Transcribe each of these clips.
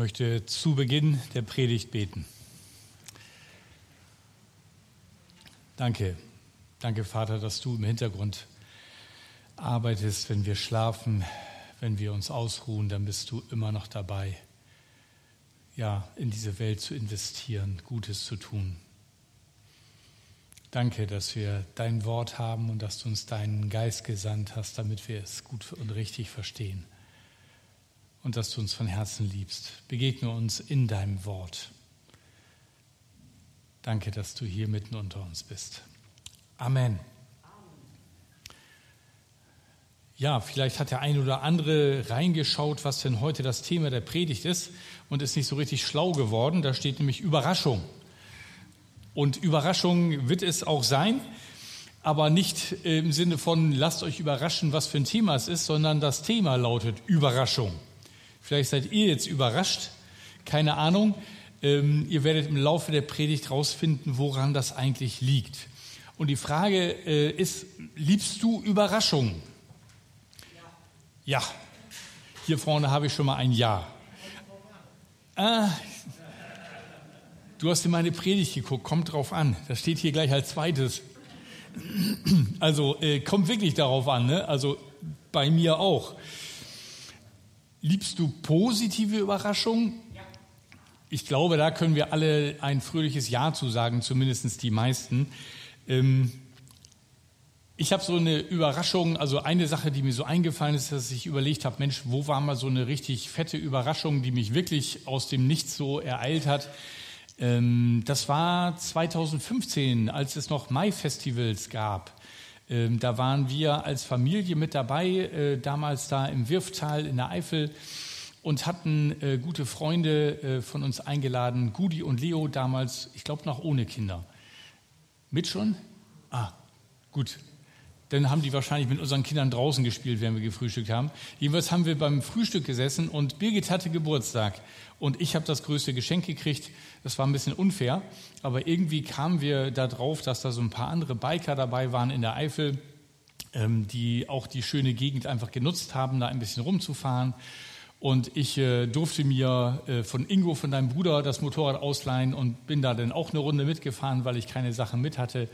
möchte zu Beginn der Predigt beten. Danke, danke Vater, dass du im Hintergrund arbeitest, wenn wir schlafen, wenn wir uns ausruhen, dann bist du immer noch dabei, ja, in diese Welt zu investieren, Gutes zu tun. Danke, dass wir dein Wort haben und dass du uns deinen Geist gesandt hast, damit wir es gut und richtig verstehen und dass du uns von Herzen liebst. Begegne uns in deinem Wort. Danke, dass du hier mitten unter uns bist. Amen. Ja, vielleicht hat der ein oder andere reingeschaut, was denn heute das Thema der Predigt ist und ist nicht so richtig schlau geworden. Da steht nämlich Überraschung. Und Überraschung wird es auch sein, aber nicht im Sinne von lasst euch überraschen, was für ein Thema es ist, sondern das Thema lautet Überraschung. Vielleicht seid ihr jetzt überrascht, keine Ahnung. Ähm, ihr werdet im Laufe der Predigt rausfinden, woran das eigentlich liegt. Und die Frage äh, ist, liebst du Überraschungen? Ja. ja. Hier vorne habe ich schon mal ein Ja. Ah, du hast in meine Predigt geguckt, kommt drauf an. Das steht hier gleich als zweites. Also äh, kommt wirklich darauf an, ne? also bei mir auch. Liebst du positive Überraschungen? Ich glaube, da können wir alle ein fröhliches Ja zu sagen, zumindest die meisten. Ähm, ich habe so eine Überraschung, also eine Sache, die mir so eingefallen ist, dass ich überlegt habe, Mensch, wo war mal so eine richtig fette Überraschung, die mich wirklich aus dem Nichts so ereilt hat. Ähm, das war 2015, als es noch Mai-Festivals gab. Ähm, da waren wir als Familie mit dabei, äh, damals da im Wirftal in der Eifel und hatten äh, gute Freunde äh, von uns eingeladen, Gudi und Leo damals, ich glaube noch ohne Kinder. Mit schon? Ah, gut. Dann haben die wahrscheinlich mit unseren Kindern draußen gespielt, während wir gefrühstückt haben. Jedenfalls haben wir beim Frühstück gesessen und Birgit hatte Geburtstag. Und ich habe das größte Geschenk gekriegt. Das war ein bisschen unfair, aber irgendwie kamen wir da drauf, dass da so ein paar andere Biker dabei waren in der Eifel, ähm, die auch die schöne Gegend einfach genutzt haben, da ein bisschen rumzufahren. Und ich äh, durfte mir äh, von Ingo, von deinem Bruder, das Motorrad ausleihen und bin da dann auch eine Runde mitgefahren, weil ich keine Sachen mit hatte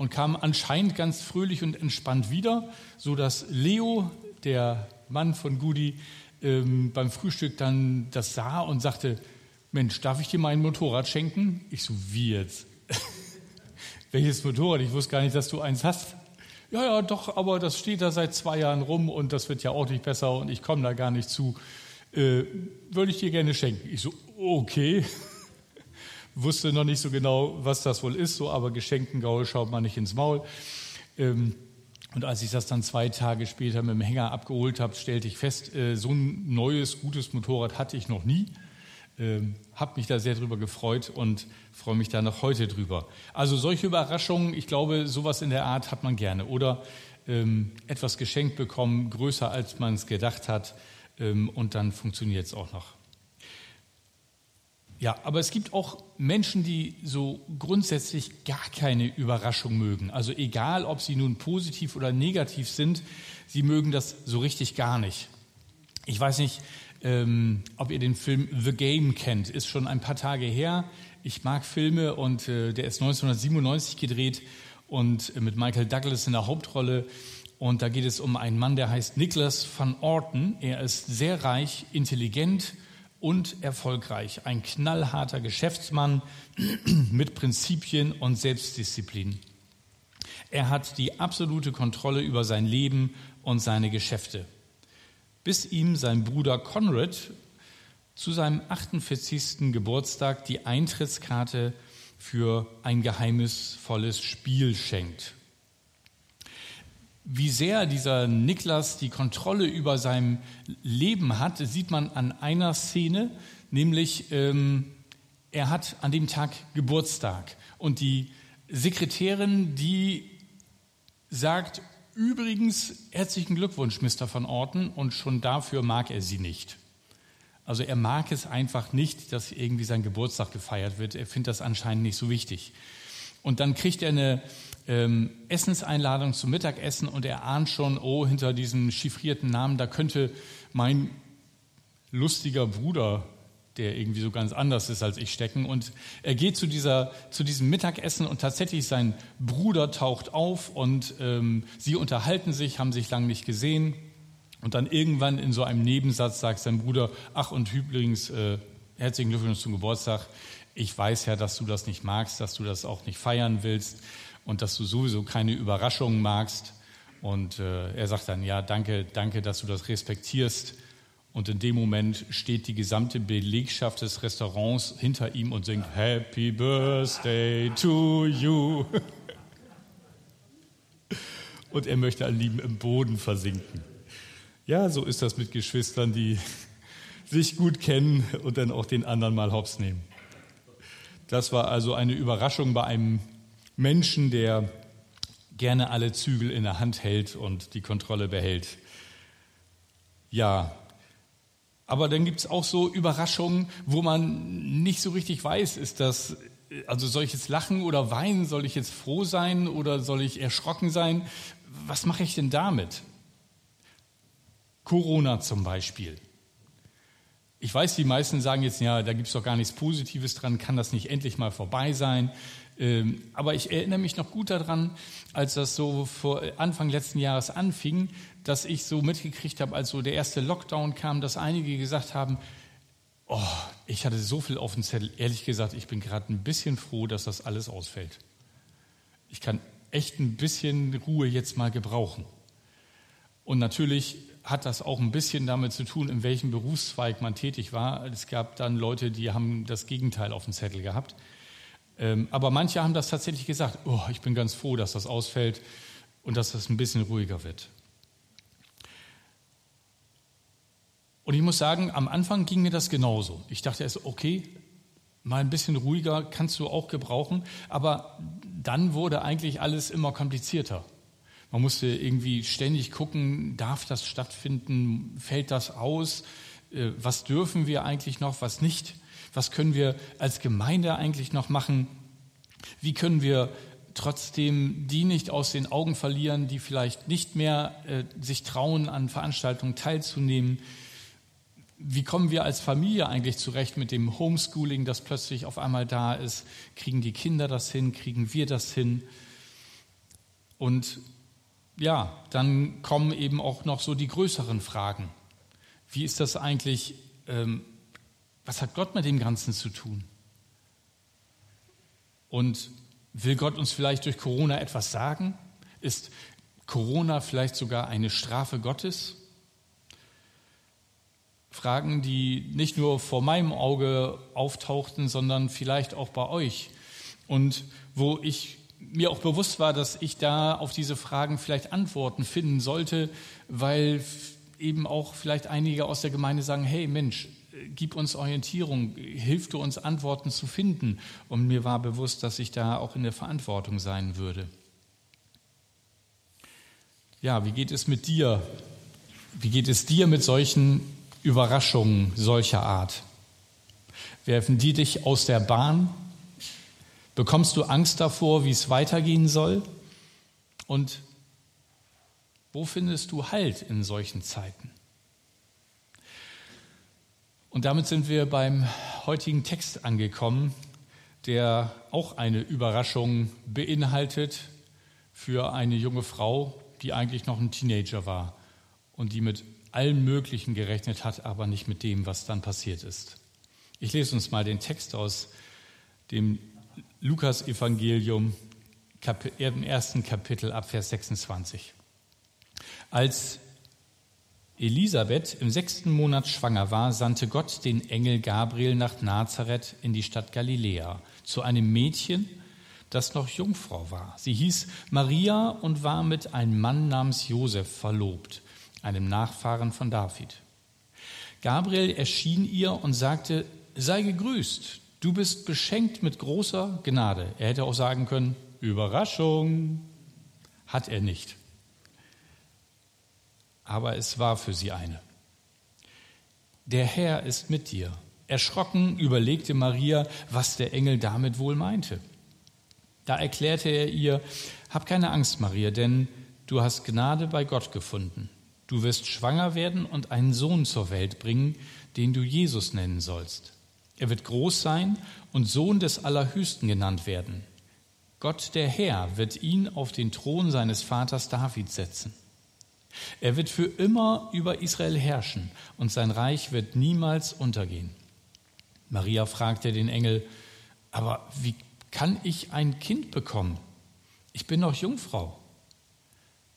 und kam anscheinend ganz fröhlich und entspannt wieder, so dass Leo, der Mann von Gudi, ähm, beim Frühstück dann das sah und sagte, Mensch, darf ich dir mein Motorrad schenken? Ich so, wie jetzt? Welches Motorrad? Ich wusste gar nicht, dass du eins hast. Ja, ja, doch, aber das steht da seit zwei Jahren rum und das wird ja auch nicht besser und ich komme da gar nicht zu. Äh, würde ich dir gerne schenken. Ich so, okay. Wusste noch nicht so genau, was das wohl ist, so, aber Geschenken Gaul schaut man nicht ins Maul. Ähm, und als ich das dann zwei Tage später mit dem Hänger abgeholt habe, stellte ich fest, äh, so ein neues, gutes Motorrad hatte ich noch nie. Ähm, habe mich da sehr drüber gefreut und freue mich da noch heute drüber. Also solche Überraschungen, ich glaube, sowas in der Art hat man gerne. Oder ähm, etwas geschenkt bekommen, größer als man es gedacht hat ähm, und dann funktioniert es auch noch. Ja, aber es gibt auch Menschen, die so grundsätzlich gar keine Überraschung mögen. Also egal, ob sie nun positiv oder negativ sind, sie mögen das so richtig gar nicht. Ich weiß nicht, ähm, ob ihr den Film The Game kennt. Ist schon ein paar Tage her. Ich mag Filme und äh, der ist 1997 gedreht und äh, mit Michael Douglas in der Hauptrolle. Und da geht es um einen Mann, der heißt Nicholas van Orton. Er ist sehr reich, intelligent und erfolgreich. Ein knallharter Geschäftsmann mit Prinzipien und Selbstdisziplin. Er hat die absolute Kontrolle über sein Leben und seine Geschäfte. Bis ihm sein Bruder Conrad zu seinem 48. Geburtstag die Eintrittskarte für ein geheimnisvolles Spiel schenkt wie sehr dieser Niklas die Kontrolle über sein Leben hat, sieht man an einer Szene, nämlich ähm, er hat an dem Tag Geburtstag und die Sekretärin, die sagt, übrigens herzlichen Glückwunsch, Mr. van Orten, und schon dafür mag er sie nicht. Also er mag es einfach nicht, dass irgendwie sein Geburtstag gefeiert wird. Er findet das anscheinend nicht so wichtig. Und dann kriegt er eine ähm, Essenseinladung zum Mittagessen und er ahnt schon, oh, hinter diesem chiffrierten Namen, da könnte mein lustiger Bruder der irgendwie so ganz anders ist als ich, stecken. Und er geht zu, dieser, zu diesem Mittagessen und tatsächlich sein Bruder taucht auf und ähm, sie unterhalten sich, haben sich lange nicht gesehen. Und dann irgendwann in so einem Nebensatz sagt sein Bruder, ach und übrigens, äh, herzlichen Glückwunsch zum Geburtstag. Ich weiß ja, dass du das nicht magst, dass du das auch nicht feiern willst und dass du sowieso keine Überraschungen magst. Und äh, er sagt dann, ja, danke, danke, dass du das respektierst. Und in dem Moment steht die gesamte Belegschaft des Restaurants hinter ihm und singt Happy Birthday to you. Und er möchte an ihm im Boden versinken. Ja, so ist das mit Geschwistern, die sich gut kennen und dann auch den anderen mal hops nehmen. Das war also eine Überraschung bei einem Menschen, der gerne alle Zügel in der Hand hält und die Kontrolle behält. Ja, aber dann gibt es auch so Überraschungen, wo man nicht so richtig weiß, ist das, also soll ich jetzt lachen oder weinen, soll ich jetzt froh sein oder soll ich erschrocken sein? Was mache ich denn damit? Corona zum Beispiel. Ich weiß, die meisten sagen jetzt, ja, da gibt es doch gar nichts Positives dran, kann das nicht endlich mal vorbei sein? Ähm, aber ich erinnere mich noch gut daran, als das so vor Anfang letzten Jahres anfing, dass ich so mitgekriegt habe, als so der erste Lockdown kam, dass einige gesagt haben, oh, ich hatte so viel auf dem Zettel. Ehrlich gesagt, ich bin gerade ein bisschen froh, dass das alles ausfällt. Ich kann echt ein bisschen Ruhe jetzt mal gebrauchen. Und natürlich hat das auch ein bisschen damit zu tun, in welchem Berufszweig man tätig war. Es gab dann Leute, die haben das Gegenteil auf dem Zettel gehabt. Ähm, aber manche haben das tatsächlich gesagt, oh, ich bin ganz froh, dass das ausfällt und dass das ein bisschen ruhiger wird. Und ich muss sagen, am Anfang ging mir das genauso. Ich dachte erst, okay, mal ein bisschen ruhiger kannst du auch gebrauchen, aber dann wurde eigentlich alles immer komplizierter. Man musste irgendwie ständig gucken, darf das stattfinden, fällt das aus, äh, was dürfen wir eigentlich noch, was nicht. Was können wir als Gemeinde eigentlich noch machen? Wie können wir trotzdem die nicht aus den Augen verlieren, die vielleicht nicht mehr äh, sich trauen, an Veranstaltungen teilzunehmen? Wie kommen wir als Familie eigentlich zurecht mit dem Homeschooling, das plötzlich auf einmal da ist? Kriegen die Kinder das hin? Kriegen wir das hin? Und ja, dann kommen eben auch noch so die größeren Fragen. Wie ist das eigentlich ähm, was hat Gott mit dem Ganzen zu tun? Und will Gott uns vielleicht durch Corona etwas sagen? Ist Corona vielleicht sogar eine Strafe Gottes? Fragen, die nicht nur vor meinem Auge auftauchten, sondern vielleicht auch bei euch. Und wo ich mir auch bewusst war, dass ich da auf diese Fragen vielleicht Antworten finden sollte, weil eben auch vielleicht einige aus der Gemeinde sagen, hey Mensch, gib uns Orientierung, hilf du uns Antworten zu finden. Und mir war bewusst, dass ich da auch in der Verantwortung sein würde. Ja, wie geht es mit dir? Wie geht es dir mit solchen Überraschungen solcher Art? Werfen die dich aus der Bahn? Bekommst du Angst davor, wie es weitergehen soll? Und wo findest du Halt in solchen Zeiten? Und damit sind wir beim heutigen Text angekommen, der auch eine Überraschung beinhaltet für eine junge Frau, die eigentlich noch ein Teenager war und die mit allem Möglichen gerechnet hat, aber nicht mit dem, was dann passiert ist. Ich lese uns mal den Text aus dem Lukas-Evangelium im ersten Kapitel ab Vers 26. Als Elisabeth im sechsten Monat schwanger war, sandte Gott den Engel Gabriel nach Nazareth in die Stadt Galiläa zu einem Mädchen, das noch Jungfrau war. Sie hieß Maria und war mit einem Mann namens Josef verlobt, einem Nachfahren von David. Gabriel erschien ihr und sagte, sei gegrüßt, du bist beschenkt mit großer Gnade. Er hätte auch sagen können, Überraschung, hat er nicht aber es war für sie eine. Der Herr ist mit dir. Erschrocken überlegte Maria, was der Engel damit wohl meinte. Da erklärte er ihr, Hab keine Angst, Maria, denn du hast Gnade bei Gott gefunden. Du wirst schwanger werden und einen Sohn zur Welt bringen, den du Jesus nennen sollst. Er wird groß sein und Sohn des Allerhöchsten genannt werden. Gott der Herr wird ihn auf den Thron seines Vaters David setzen. Er wird für immer über Israel herrschen und sein Reich wird niemals untergehen. Maria fragte den Engel, aber wie kann ich ein Kind bekommen? Ich bin noch Jungfrau.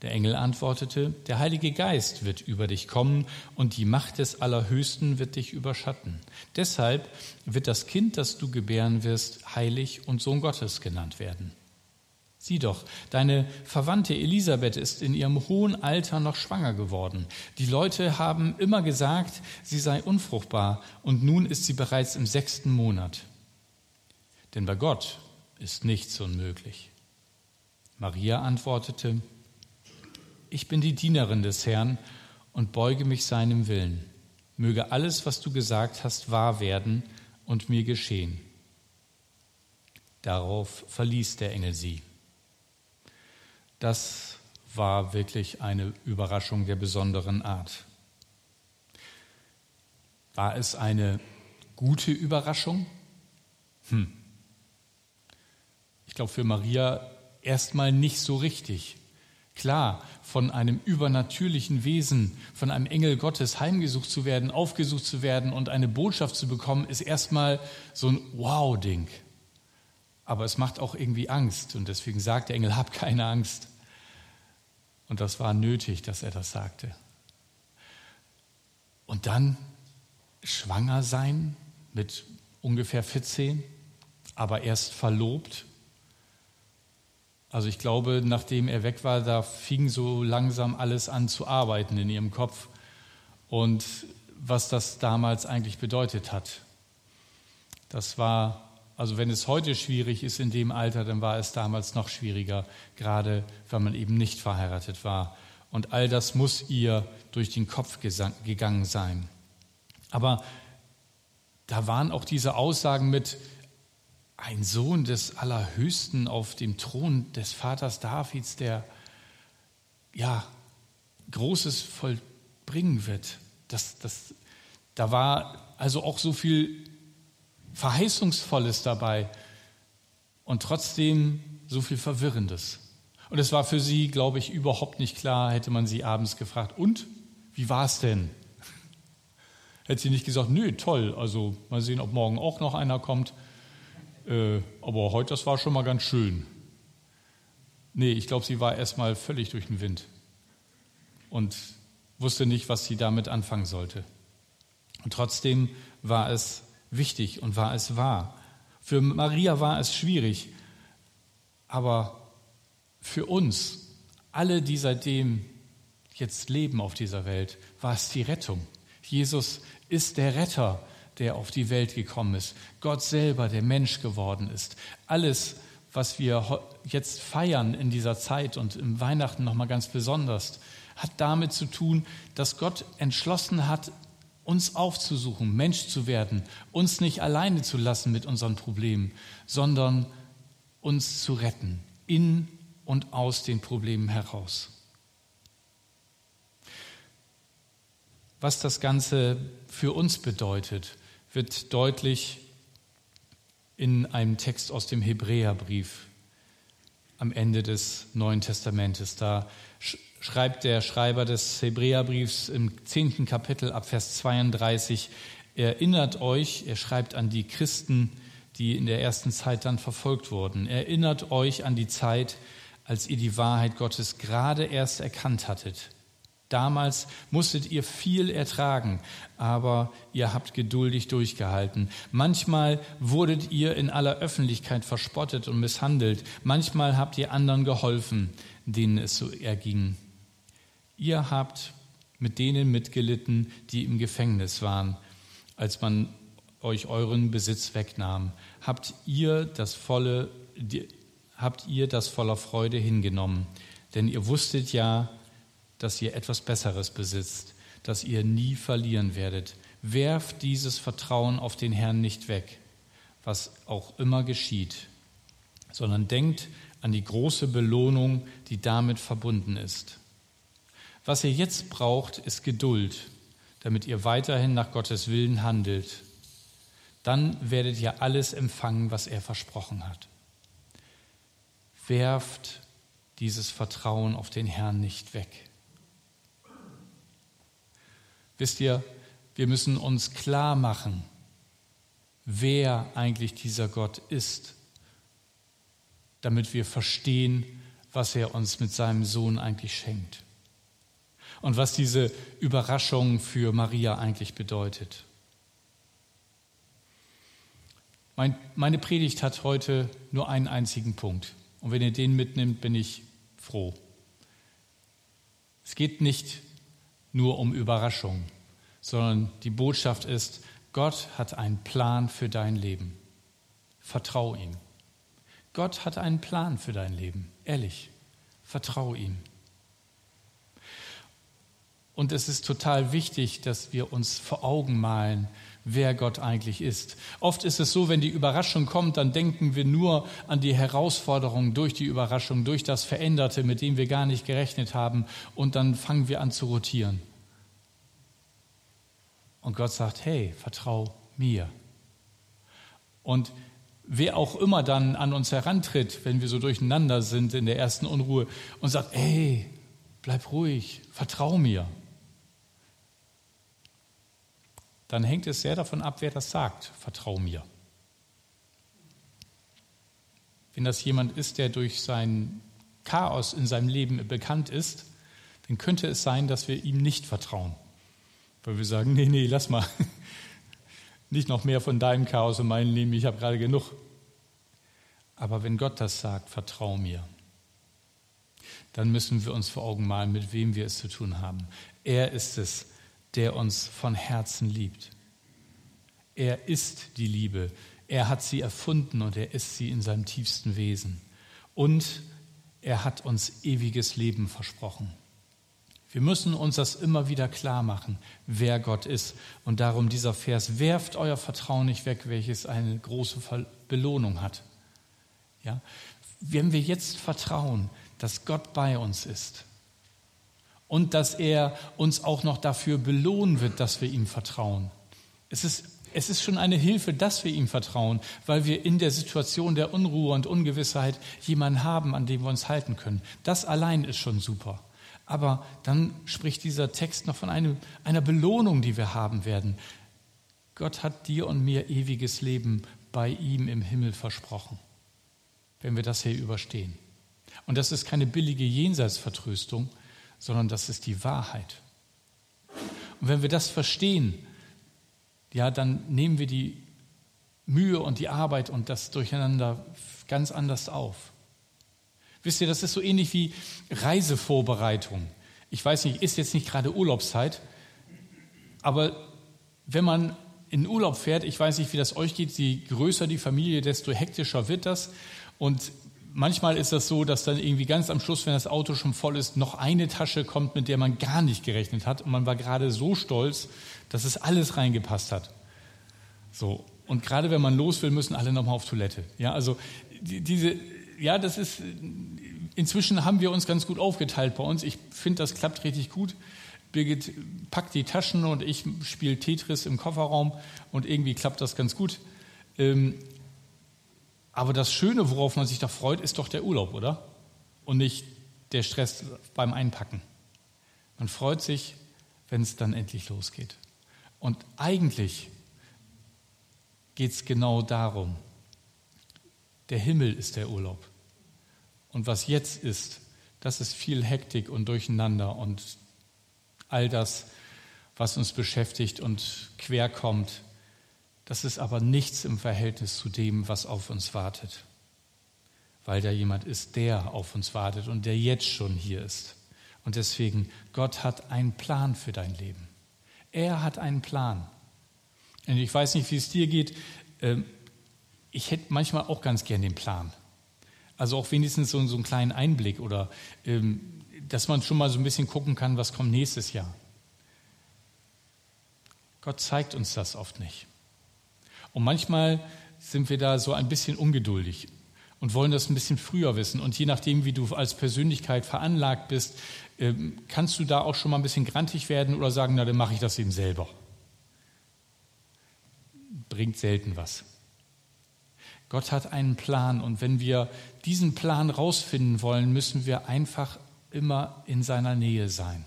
Der Engel antwortete, der Heilige Geist wird über dich kommen und die Macht des Allerhöchsten wird dich überschatten. Deshalb wird das Kind, das du gebären wirst, heilig und Sohn Gottes genannt werden. Sieh doch, deine Verwandte Elisabeth ist in ihrem hohen Alter noch schwanger geworden. Die Leute haben immer gesagt, sie sei unfruchtbar, und nun ist sie bereits im sechsten Monat. Denn bei Gott ist nichts unmöglich. Maria antwortete, ich bin die Dienerin des Herrn und beuge mich seinem Willen. Möge alles, was du gesagt hast, wahr werden und mir geschehen. Darauf verließ der Engel sie. Das war wirklich eine Überraschung der besonderen Art. War es eine gute Überraschung? Hm. Ich glaube für Maria erstmal nicht so richtig. Klar, von einem übernatürlichen Wesen, von einem Engel Gottes heimgesucht zu werden, aufgesucht zu werden und eine Botschaft zu bekommen, ist erstmal so ein Wow-Ding. Aber es macht auch irgendwie Angst und deswegen sagt der Engel, hab keine Angst. Und das war nötig, dass er das sagte. Und dann schwanger sein mit ungefähr 14, aber erst verlobt also ich glaube, nachdem er weg war, da fing so langsam alles an zu arbeiten in ihrem Kopf und was das damals eigentlich bedeutet hat. Das war, also wenn es heute schwierig ist in dem Alter, dann war es damals noch schwieriger, gerade weil man eben nicht verheiratet war. Und all das muss ihr durch den Kopf gegangen sein. Aber da waren auch diese Aussagen mit, ein Sohn des Allerhöchsten auf dem Thron des Vaters Davids, der ja Großes vollbringen wird. Das, das, da war also auch so viel Verheißungsvolles dabei und trotzdem so viel Verwirrendes. Und es war für sie, glaube ich, überhaupt nicht klar, hätte man sie abends gefragt, und wie war es denn? Hätte sie nicht gesagt, nö, toll, also mal sehen, ob morgen auch noch einer kommt. Äh, aber heute, das war schon mal ganz schön. Nee, ich glaube, sie war erstmal völlig durch den Wind und wusste nicht, was sie damit anfangen sollte. Und trotzdem war es wichtig und war es wahr. Für Maria war es schwierig, aber für uns, alle, die seitdem jetzt leben auf dieser Welt, war es die Rettung. Jesus ist der Retter der auf die Welt gekommen ist. Gott selber, der Mensch geworden ist. Alles, was wir jetzt feiern in dieser Zeit und im Weihnachten nochmal ganz besonders, hat damit zu tun, dass Gott entschlossen hat, uns aufzusuchen, Mensch zu werden, uns nicht alleine zu lassen mit unseren Problemen, sondern uns zu retten, in und aus den Problemen heraus. Was das Ganze für uns bedeutet, wird deutlich in einem Text aus dem Hebräerbrief am Ende des Neuen Testamentes. Da schreibt der Schreiber des Hebräerbriefs im zehnten Kapitel ab Vers 32, erinnert euch, er schreibt an die Christen, die in der ersten Zeit dann verfolgt wurden, erinnert euch an die Zeit, als ihr die Wahrheit Gottes gerade erst erkannt hattet Damals musstet ihr viel ertragen, aber ihr habt geduldig durchgehalten. Manchmal wurdet ihr in aller Öffentlichkeit verspottet und misshandelt. Manchmal habt ihr anderen geholfen, denen es so erging. Ihr habt mit denen mitgelitten, die im Gefängnis waren, als man euch euren Besitz wegnahm. Habt ihr das volle, habt ihr das voller Freude hingenommen? Denn ihr wusstet ja, dass ihr etwas Besseres besitzt, das ihr nie verlieren werdet. Werft dieses Vertrauen auf den Herrn nicht weg, was auch immer geschieht, sondern denkt an die große Belohnung, die damit verbunden ist. Was ihr jetzt braucht, ist Geduld, damit ihr weiterhin nach Gottes Willen handelt. Dann werdet ihr alles empfangen, was er versprochen hat. Werft dieses Vertrauen auf den Herrn nicht weg. Wisst ihr, wir müssen uns klar machen, wer eigentlich dieser Gott ist, damit wir verstehen, was er uns mit seinem Sohn eigentlich schenkt und was diese Überraschung für Maria eigentlich bedeutet. Mein, meine Predigt hat heute nur einen einzigen Punkt. Und wenn ihr den mitnimmt, bin ich froh. Es geht nicht nur um Überraschung, sondern die Botschaft ist, Gott hat einen Plan für dein Leben. Vertrau ihm. Gott hat einen Plan für dein Leben. Ehrlich, vertrau ihm. Und es ist total wichtig, dass wir uns vor Augen malen, wer Gott eigentlich ist. Oft ist es so, wenn die Überraschung kommt, dann denken wir nur an die Herausforderungen durch die Überraschung, durch das Veränderte, mit dem wir gar nicht gerechnet haben, und dann fangen wir an zu rotieren. Und Gott sagt, hey, vertrau mir. Und wer auch immer dann an uns herantritt, wenn wir so durcheinander sind in der ersten Unruhe und sagt, hey, bleib ruhig, vertrau mir, dann hängt es sehr davon ab, wer das sagt, vertrau mir. Wenn das jemand ist, der durch sein Chaos in seinem Leben bekannt ist, dann könnte es sein, dass wir ihm nicht vertrauen. Weil wir sagen, nee, nee, lass mal. Nicht noch mehr von deinem Chaos in meinem Leben, ich habe gerade genug. Aber wenn Gott das sagt, vertrau mir, dann müssen wir uns vor Augen malen, mit wem wir es zu tun haben. Er ist es, der uns von Herzen liebt. Er ist die Liebe. Er hat sie erfunden und er ist sie in seinem tiefsten Wesen. Und er hat uns ewiges Leben versprochen. Wir müssen uns das immer wieder klar machen, wer Gott ist. Und darum dieser Vers, werft euer Vertrauen nicht weg, welches eine große Belohnung hat. Ja? Wenn wir jetzt vertrauen, dass Gott bei uns ist, und dass er uns auch noch dafür belohnen wird, dass wir ihm vertrauen. Es ist, es ist schon eine Hilfe, dass wir ihm vertrauen, weil wir in der Situation der Unruhe und Ungewissheit jemanden haben, an dem wir uns halten können. Das allein ist schon super. Aber dann spricht dieser Text noch von einem, einer Belohnung, die wir haben werden. Gott hat dir und mir ewiges Leben bei ihm im Himmel versprochen, wenn wir das hier überstehen. Und das ist keine billige Jenseitsvertröstung, sondern das ist die Wahrheit. Und wenn wir das verstehen, ja, dann nehmen wir die Mühe und die Arbeit und das Durcheinander ganz anders auf. Wisst ihr, das ist so ähnlich wie Reisevorbereitung. Ich weiß nicht, ist jetzt nicht gerade Urlaubszeit, aber wenn man in Urlaub fährt, ich weiß nicht, wie das euch geht, je größer die Familie, desto hektischer wird das. Und manchmal ist das so, dass dann irgendwie ganz am Schluss, wenn das Auto schon voll ist, noch eine Tasche kommt, mit der man gar nicht gerechnet hat. Und man war gerade so stolz, dass es alles reingepasst hat. So. Und gerade wenn man los will, müssen alle nochmal auf Toilette. Ja, also diese, ja, das ist, inzwischen haben wir uns ganz gut aufgeteilt bei uns. Ich finde, das klappt richtig gut. Birgit packt die Taschen und ich spiele Tetris im Kofferraum und irgendwie klappt das ganz gut. Ähm, aber das Schöne, worauf man sich doch freut, ist doch der Urlaub, oder? Und nicht der Stress beim Einpacken. Man freut sich, wenn es dann endlich losgeht. Und eigentlich geht es genau darum. Der Himmel ist der Urlaub. Und was jetzt ist, das ist viel Hektik und Durcheinander und all das, was uns beschäftigt und quer kommt, das ist aber nichts im Verhältnis zu dem, was auf uns wartet. Weil da jemand ist, der auf uns wartet und der jetzt schon hier ist. Und deswegen, Gott hat einen Plan für dein Leben. Er hat einen Plan. Und ich weiß nicht, wie es dir geht. Ähm, ich hätte manchmal auch ganz gern den Plan. Also auch wenigstens so, einen kleinen Einblick oder ähm, dass man schon mal so ein bisschen gucken kann, was kommt nächstes Jahr. Gott zeigt uns das oft nicht. Und manchmal sind wir da so ein bisschen ungeduldig und wollen das ein bisschen früher wissen. Und je nachdem, wie du als Persönlichkeit veranlagt bist, ähm, kannst du da auch schon mal ein bisschen grantig werden oder sagen, na, dann mache ich das eben selber. bringt selten was. Gott hat einen Plan und wenn wir diesen Plan rausfinden wollen, müssen wir einfach immer in seiner Nähe sein.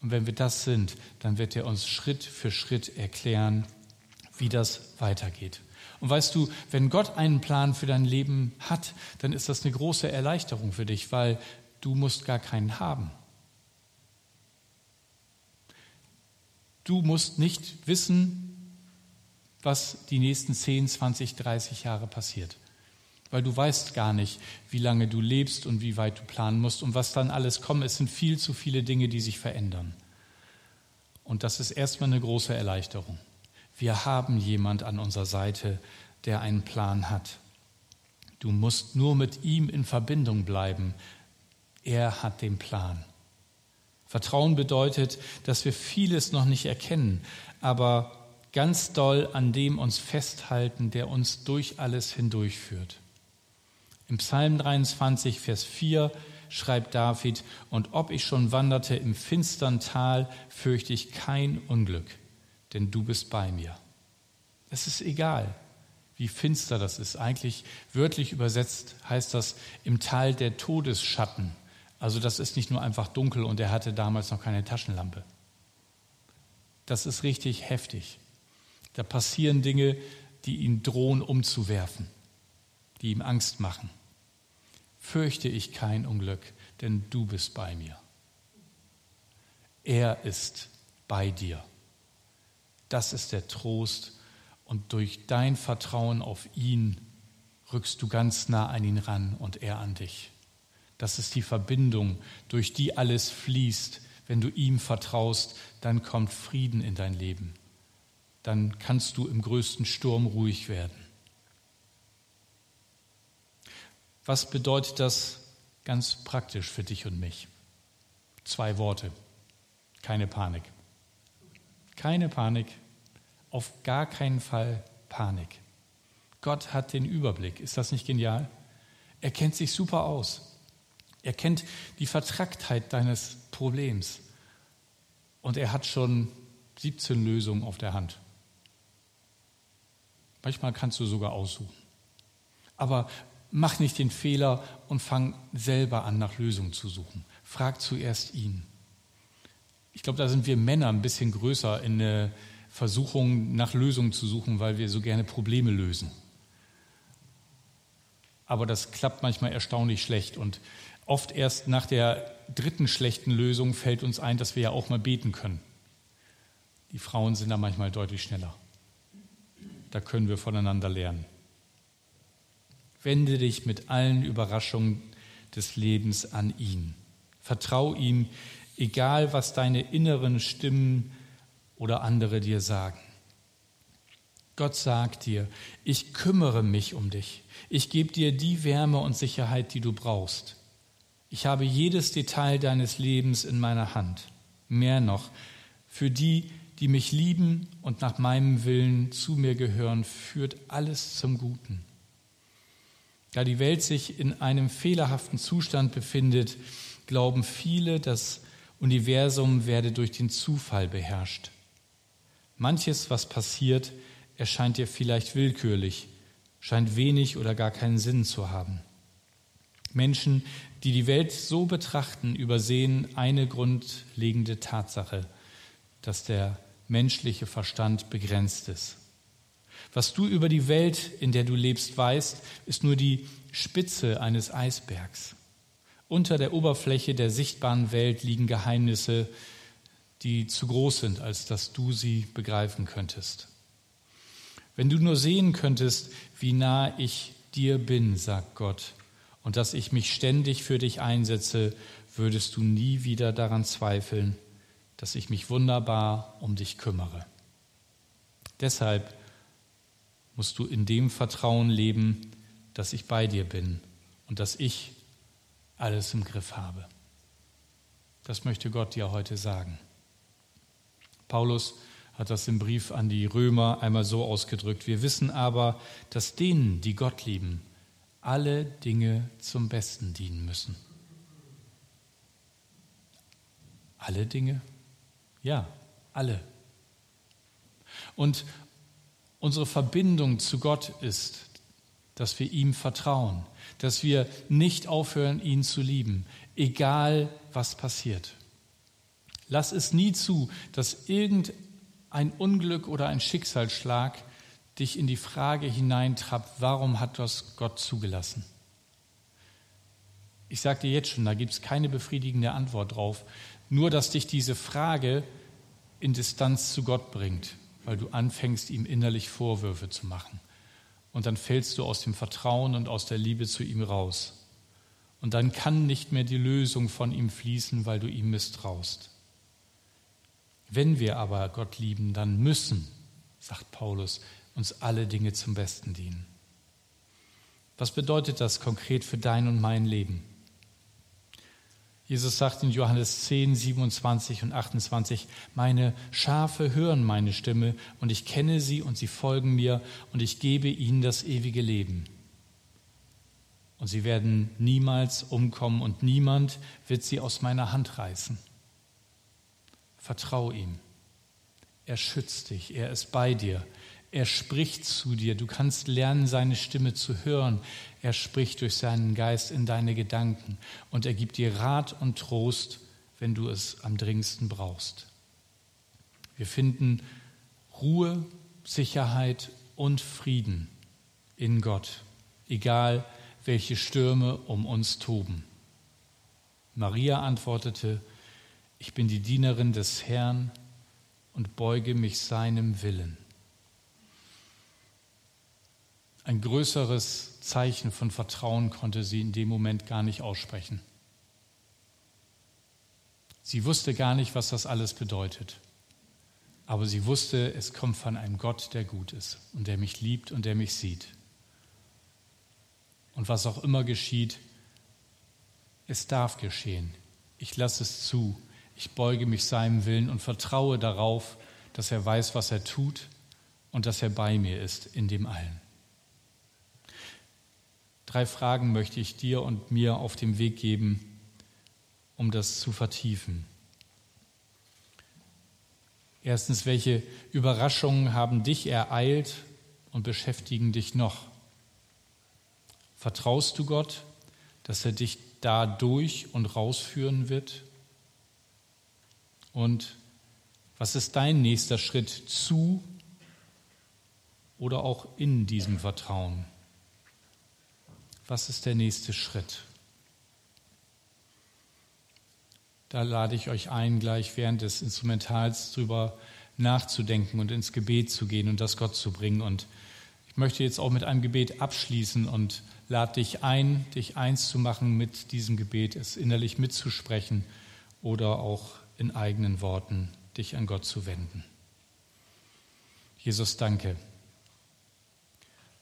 Und wenn wir das sind, dann wird er uns Schritt für Schritt erklären, wie das weitergeht. Und weißt du, wenn Gott einen Plan für dein Leben hat, dann ist das eine große Erleichterung für dich, weil du musst gar keinen haben. Du musst nicht wissen, was die nächsten 10, 20, 30 Jahre passiert. Weil du weißt gar nicht, wie lange du lebst und wie weit du planen musst und was dann alles kommt. Es sind viel zu viele Dinge, die sich verändern. Und das ist erstmal eine große Erleichterung. Wir haben jemand an unserer Seite, der einen Plan hat. Du musst nur mit ihm in Verbindung bleiben. Er hat den Plan. Vertrauen bedeutet, dass wir vieles noch nicht erkennen, aber ganz doll an dem uns festhalten, der uns durch alles hindurchführt. Im Psalm 23, Vers 4 schreibt David, und ob ich schon wanderte im finstern Tal, fürchte ich kein Unglück, denn du bist bei mir. Es ist egal, wie finster das ist. Eigentlich wörtlich übersetzt heißt das im Tal der Todesschatten. Also das ist nicht nur einfach dunkel und er hatte damals noch keine Taschenlampe. Das ist richtig heftig. Da passieren Dinge, die ihn drohen umzuwerfen, die ihm Angst machen fürchte ich kein Unglück, denn du bist bei mir. Er ist bei dir. Das ist der Trost und durch dein Vertrauen auf ihn rückst du ganz nah an ihn ran und er an dich. Das ist die Verbindung, durch die alles fließt. Wenn du ihm vertraust, dann kommt Frieden in dein Leben. Dann kannst du im größten Sturm ruhig werden. Was bedeutet das ganz praktisch für dich und mich? Zwei Worte. Keine Panik. Keine Panik. Auf gar keinen Fall Panik. Gott hat den Überblick. Ist das nicht genial? Er kennt sich super aus. Er kennt die Vertracktheit deines Problems. Und er hat schon 17 Lösungen auf der Hand. Manchmal kannst du sogar aussuchen. Aber Mach nicht den Fehler und fang selber an, nach Lösungen zu suchen. Frag zuerst ihn. Ich glaube, da sind wir Männer ein bisschen größer in der Versuchung, nach Lösungen zu suchen, weil wir so gerne Probleme lösen. Aber das klappt manchmal erstaunlich schlecht und oft erst nach der dritten schlechten Lösung fällt uns ein, dass wir ja auch mal beten können. Die Frauen sind da manchmal deutlich schneller. Da können wir voneinander lernen. Wende dich mit allen Überraschungen des Lebens an ihn. Vertrau ihm, egal was deine inneren Stimmen oder andere dir sagen. Gott sagt dir, ich kümmere mich um dich. Ich gebe dir die Wärme und Sicherheit, die du brauchst. Ich habe jedes Detail deines Lebens in meiner Hand. Mehr noch, für die, die mich lieben und nach meinem Willen zu mir gehören, führt alles zum Guten. Da die Welt sich in einem fehlerhaften Zustand befindet, glauben viele, das Universum werde durch den Zufall beherrscht. Manches, was passiert, erscheint dir vielleicht willkürlich, scheint wenig oder gar keinen Sinn zu haben. Menschen, die die Welt so betrachten, übersehen eine grundlegende Tatsache, dass der menschliche Verstand begrenzt ist. Was du über die Welt, in der du lebst, weißt, ist nur die Spitze eines Eisbergs. Unter der Oberfläche der sichtbaren Welt liegen Geheimnisse, die zu groß sind, als dass du sie begreifen könntest. Wenn du nur sehen könntest, wie nah ich dir bin, sagt Gott, und dass ich mich ständig für dich einsetze, würdest du nie wieder daran zweifeln, dass ich mich wunderbar um dich kümmere. Deshalb musst du in dem Vertrauen leben, dass ich bei dir bin und dass ich alles im Griff habe. Das möchte Gott dir heute sagen. Paulus hat das im Brief an die Römer einmal so ausgedrückt. Wir wissen aber, dass denen, die Gott lieben, alle Dinge zum Besten dienen müssen. Alle Dinge? Ja, alle. Und Unsere Verbindung zu Gott ist, dass wir ihm vertrauen, dass wir nicht aufhören, ihn zu lieben, egal was passiert. Lass es nie zu, dass irgendein Unglück oder ein Schicksalsschlag dich in die Frage hineintrappt, warum hat das Gott zugelassen? Ich sage dir jetzt schon, da gibt es keine befriedigende Antwort drauf, nur dass dich diese Frage in Distanz zu Gott bringt, weil du anfängst, ihm innerlich Vorwürfe zu machen. Und dann fällst du aus dem Vertrauen und aus der Liebe zu ihm raus. Und dann kann nicht mehr die Lösung von ihm fließen, weil du ihm misstraust. Wenn wir aber Gott lieben, dann müssen, sagt Paulus, uns alle Dinge zum Besten dienen. Was bedeutet das konkret für dein und mein Leben? Jesus sagt in Johannes 10, 27 und 28, meine Schafe hören meine Stimme und ich kenne sie und sie folgen mir und ich gebe ihnen das ewige Leben. Und sie werden niemals umkommen und niemand wird sie aus meiner Hand reißen. Vertrau ihm. Er schützt dich, er ist bei dir, er spricht zu dir. Du kannst lernen, seine Stimme zu hören. Er spricht durch seinen Geist in deine Gedanken und er gibt dir Rat und Trost, wenn du es am dringendsten brauchst. Wir finden Ruhe, Sicherheit und Frieden in Gott, egal welche Stürme um uns toben. Maria antwortete, ich bin die Dienerin des Herrn und beuge mich seinem Willen. Ein größeres Zeichen von Vertrauen konnte sie in dem Moment gar nicht aussprechen. Sie wusste gar nicht, was das alles bedeutet. Aber sie wusste, es kommt von einem Gott, der gut ist und der mich liebt und der mich sieht. Und was auch immer geschieht, es darf geschehen. Ich lasse es zu. Ich beuge mich seinem Willen und vertraue darauf, dass er weiß, was er tut und dass er bei mir ist in dem allen. Drei Fragen möchte ich dir und mir auf dem Weg geben, um das zu vertiefen. Erstens, welche Überraschungen haben dich ereilt und beschäftigen dich noch? Vertraust du Gott, dass er dich da durch und rausführen wird? Und was ist dein nächster Schritt zu oder auch in diesem Vertrauen? was ist der nächste Schritt? Da lade ich euch ein, gleich während des Instrumentals drüber nachzudenken und ins Gebet zu gehen und das Gott zu bringen. Und ich möchte jetzt auch mit einem Gebet abschließen und lade dich ein, dich eins zu machen mit diesem Gebet, es innerlich mitzusprechen oder auch in eigenen Worten dich an Gott zu wenden. Jesus, danke.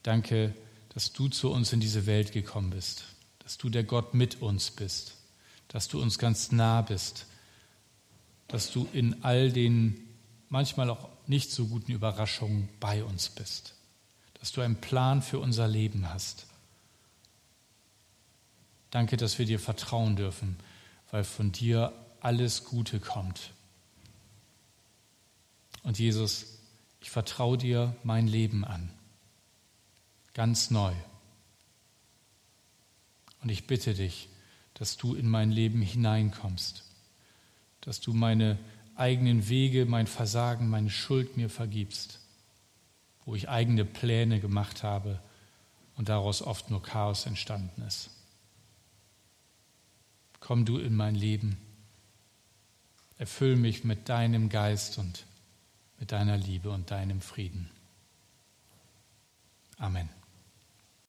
Danke, dass du zu uns in diese Welt gekommen bist, dass du der Gott mit uns bist, dass du uns ganz nah bist, dass du in all den manchmal auch nicht so guten Überraschungen bei uns bist, dass du einen Plan für unser Leben hast. Danke, dass wir dir vertrauen dürfen, weil von dir alles Gute kommt. Und Jesus, ich vertraue dir mein Leben an ganz neu. Und ich bitte dich, dass du in mein Leben hineinkommst, dass du meine eigenen Wege, mein Versagen, meine Schuld mir vergibst, wo ich eigene Pläne gemacht habe und daraus oft nur Chaos entstanden ist. Komm du in mein Leben, erfüll mich mit deinem Geist und mit deiner Liebe und deinem Frieden. Amen.